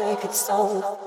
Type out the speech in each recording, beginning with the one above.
slow, take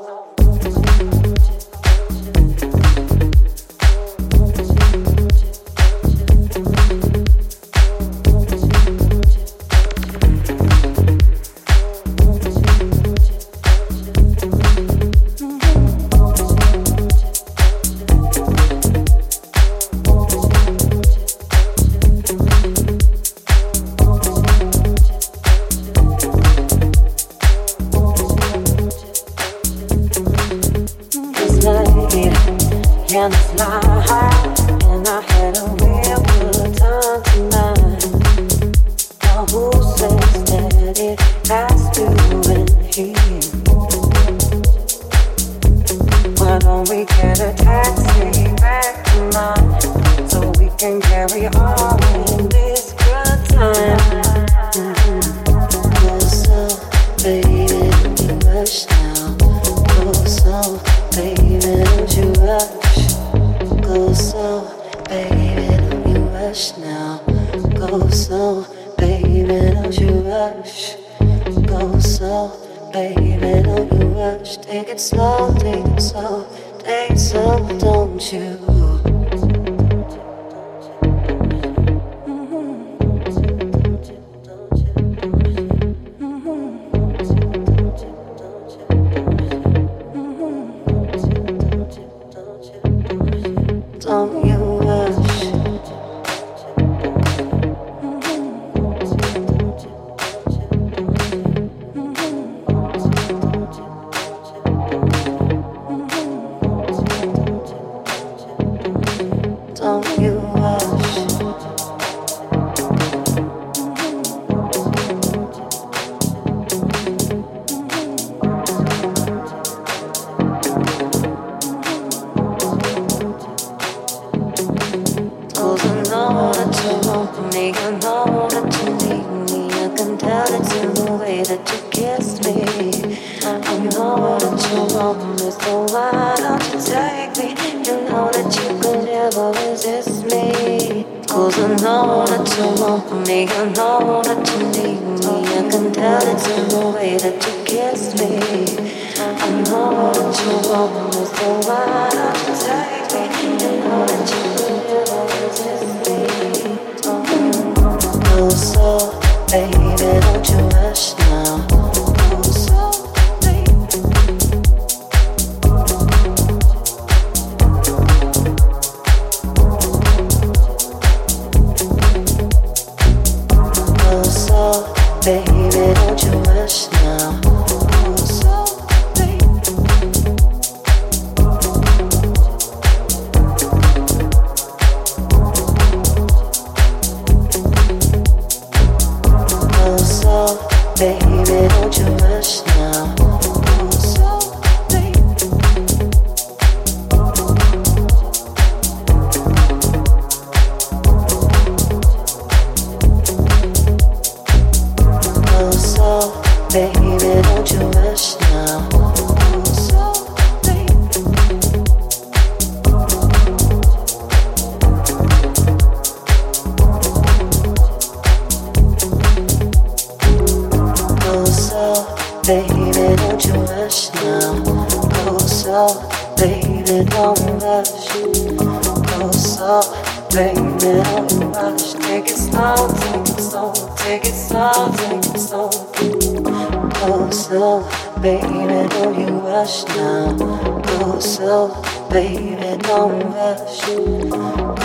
rush now. Go slow, baby, don't rush.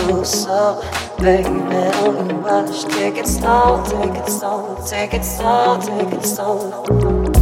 Go slow, baby, don't rush. Take it slow, take it slow, take it slow, take it slow.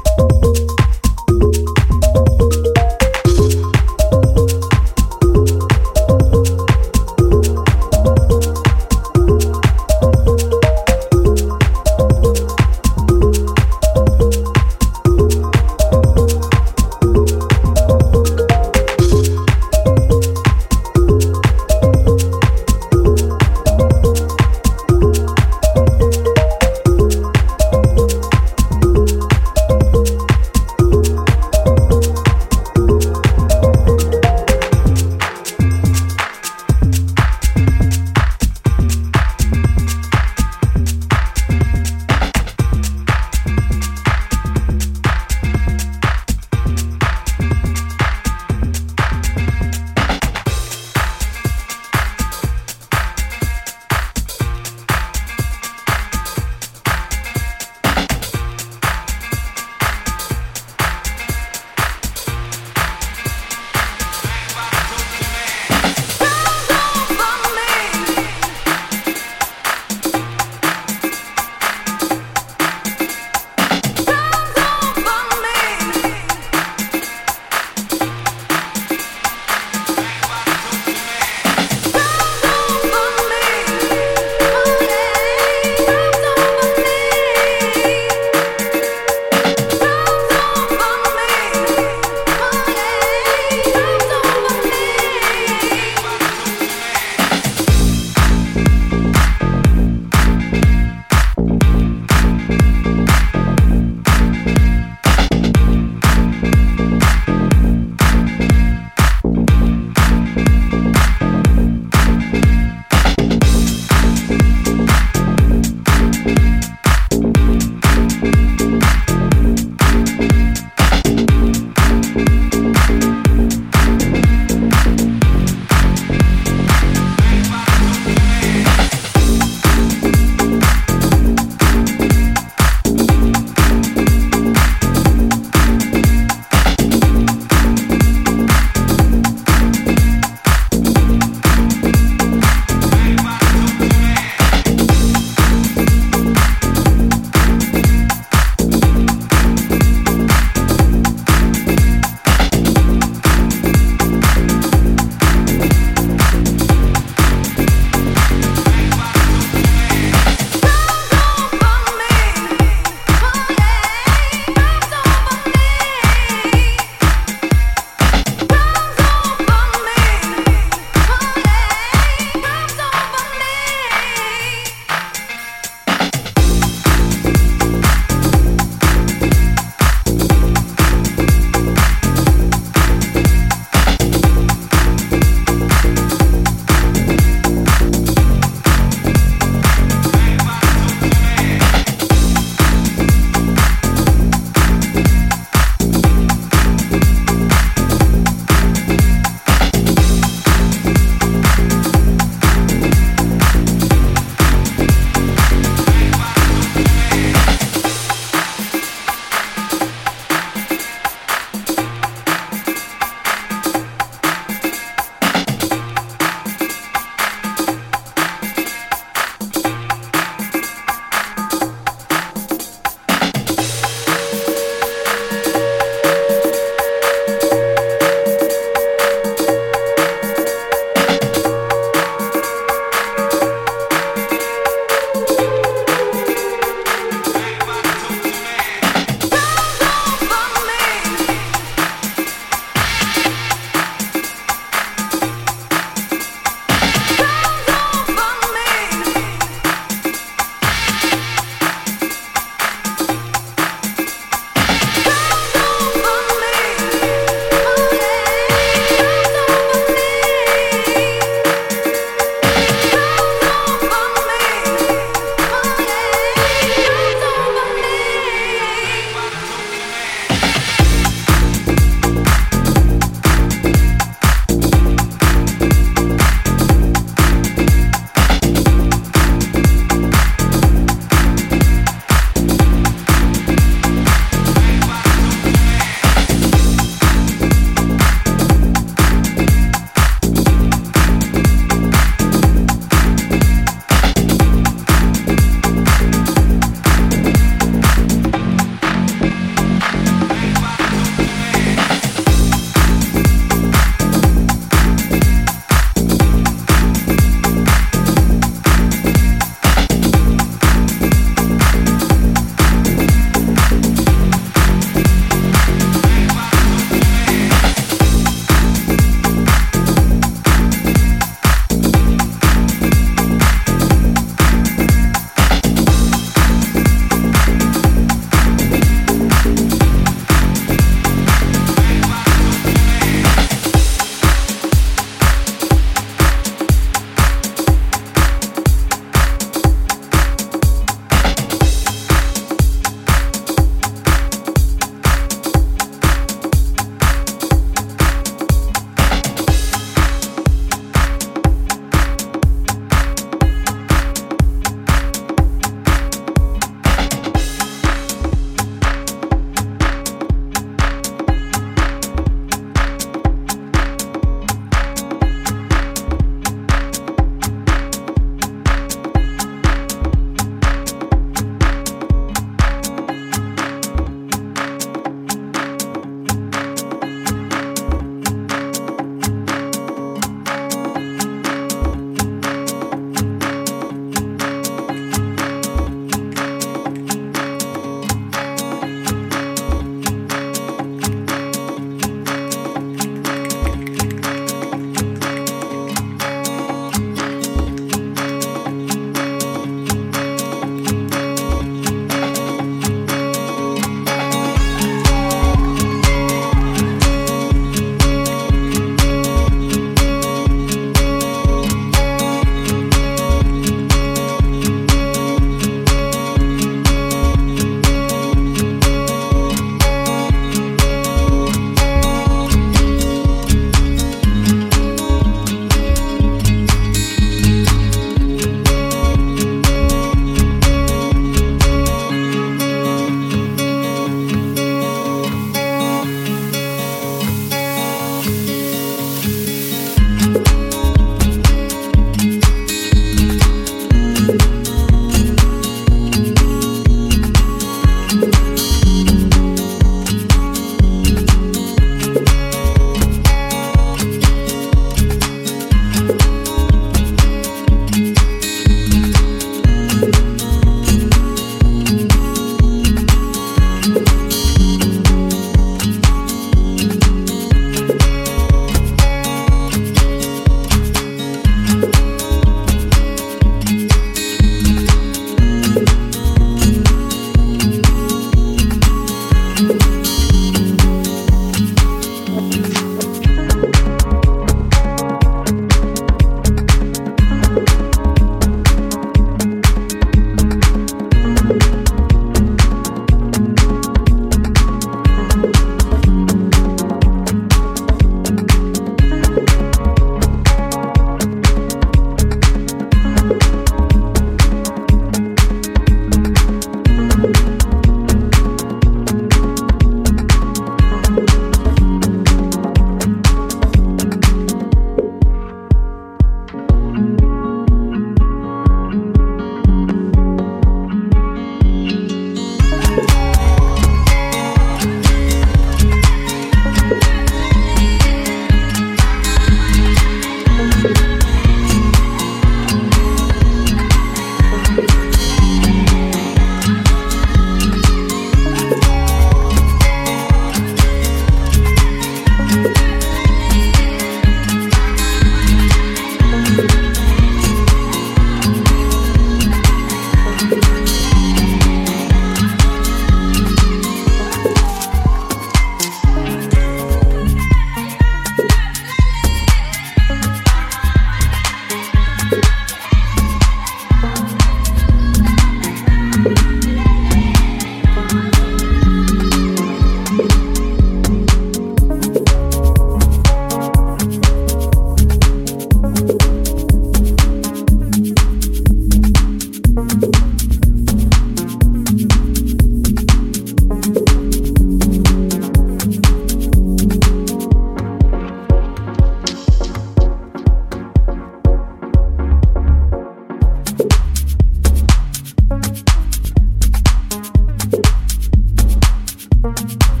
Bye.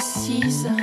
Assise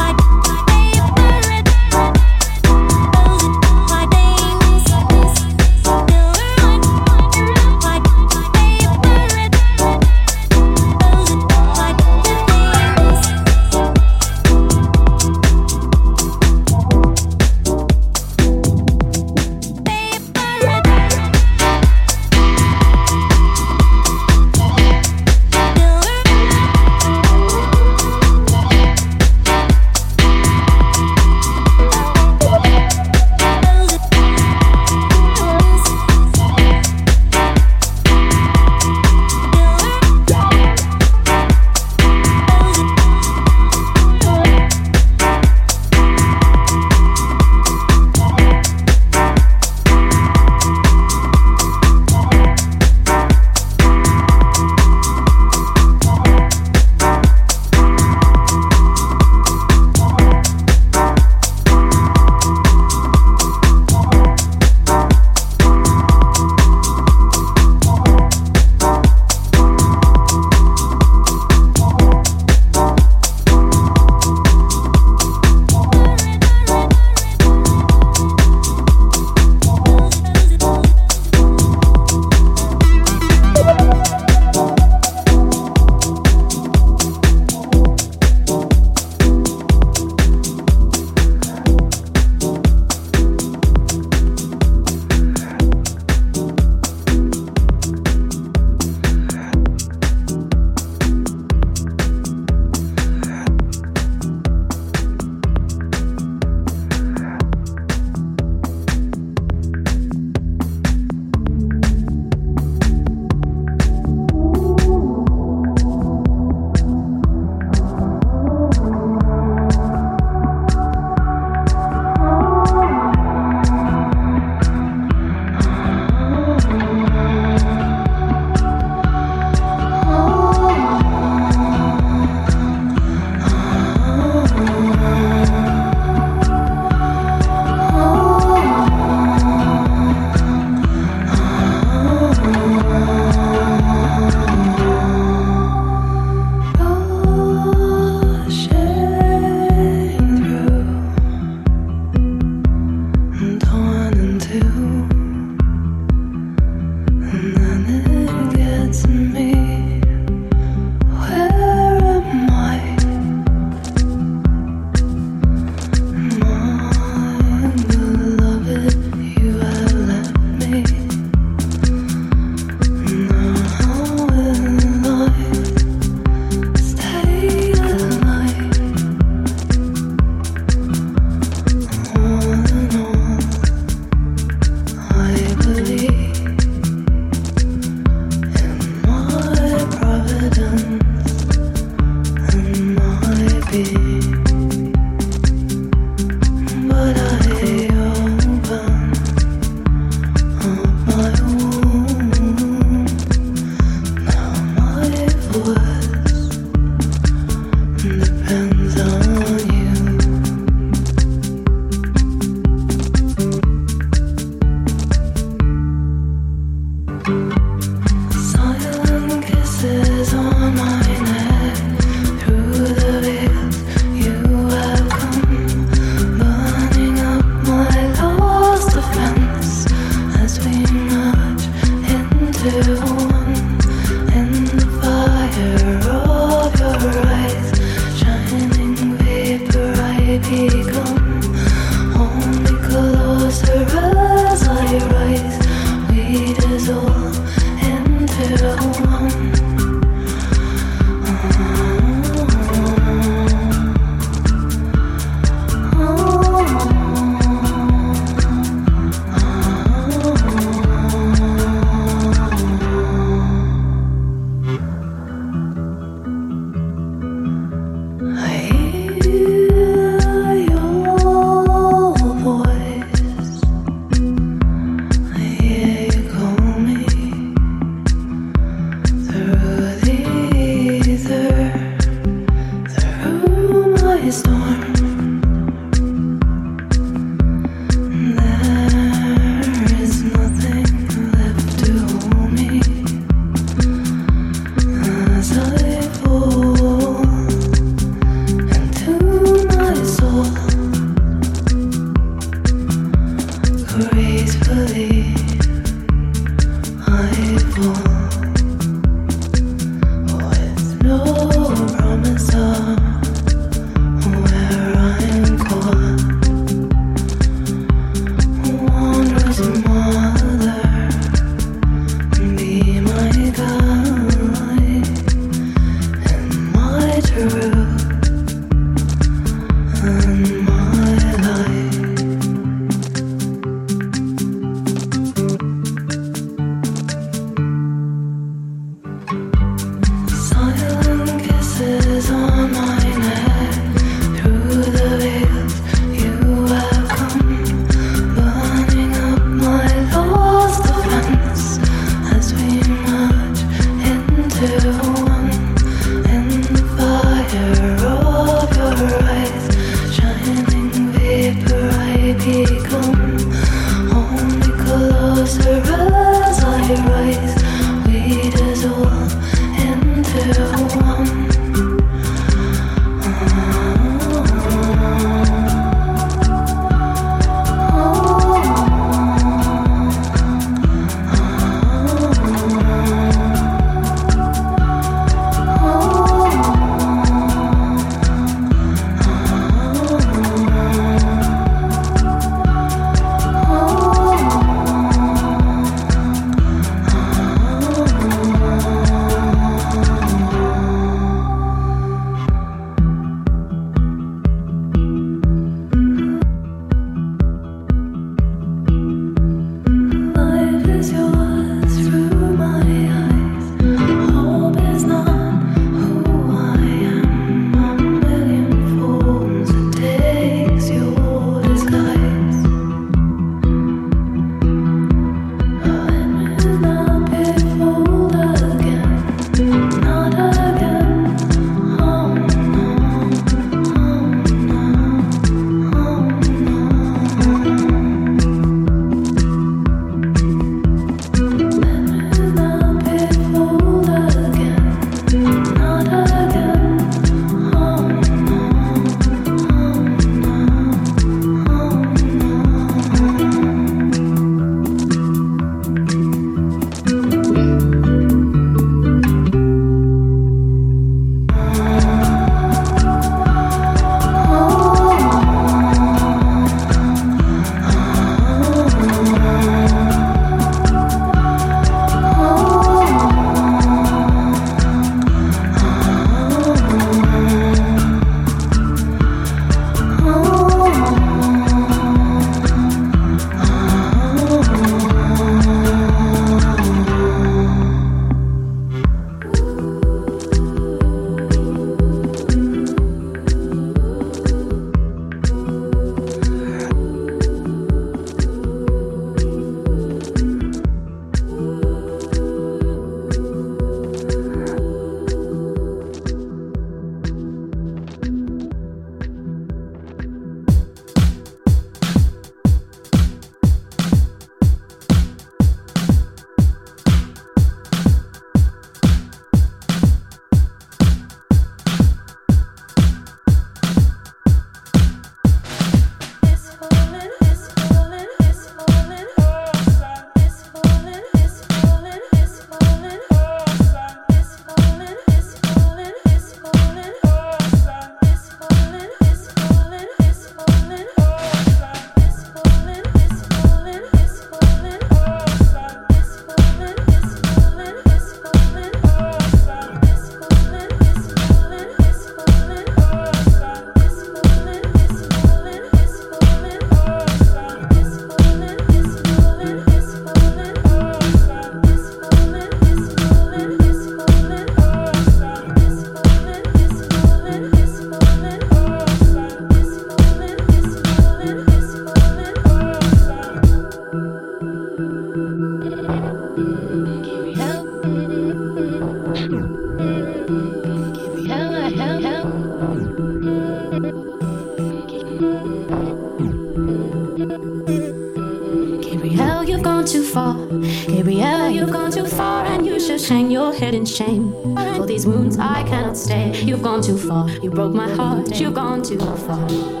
shame. For these wounds I cannot stay. You've gone too far. You broke my heart. You've gone too far.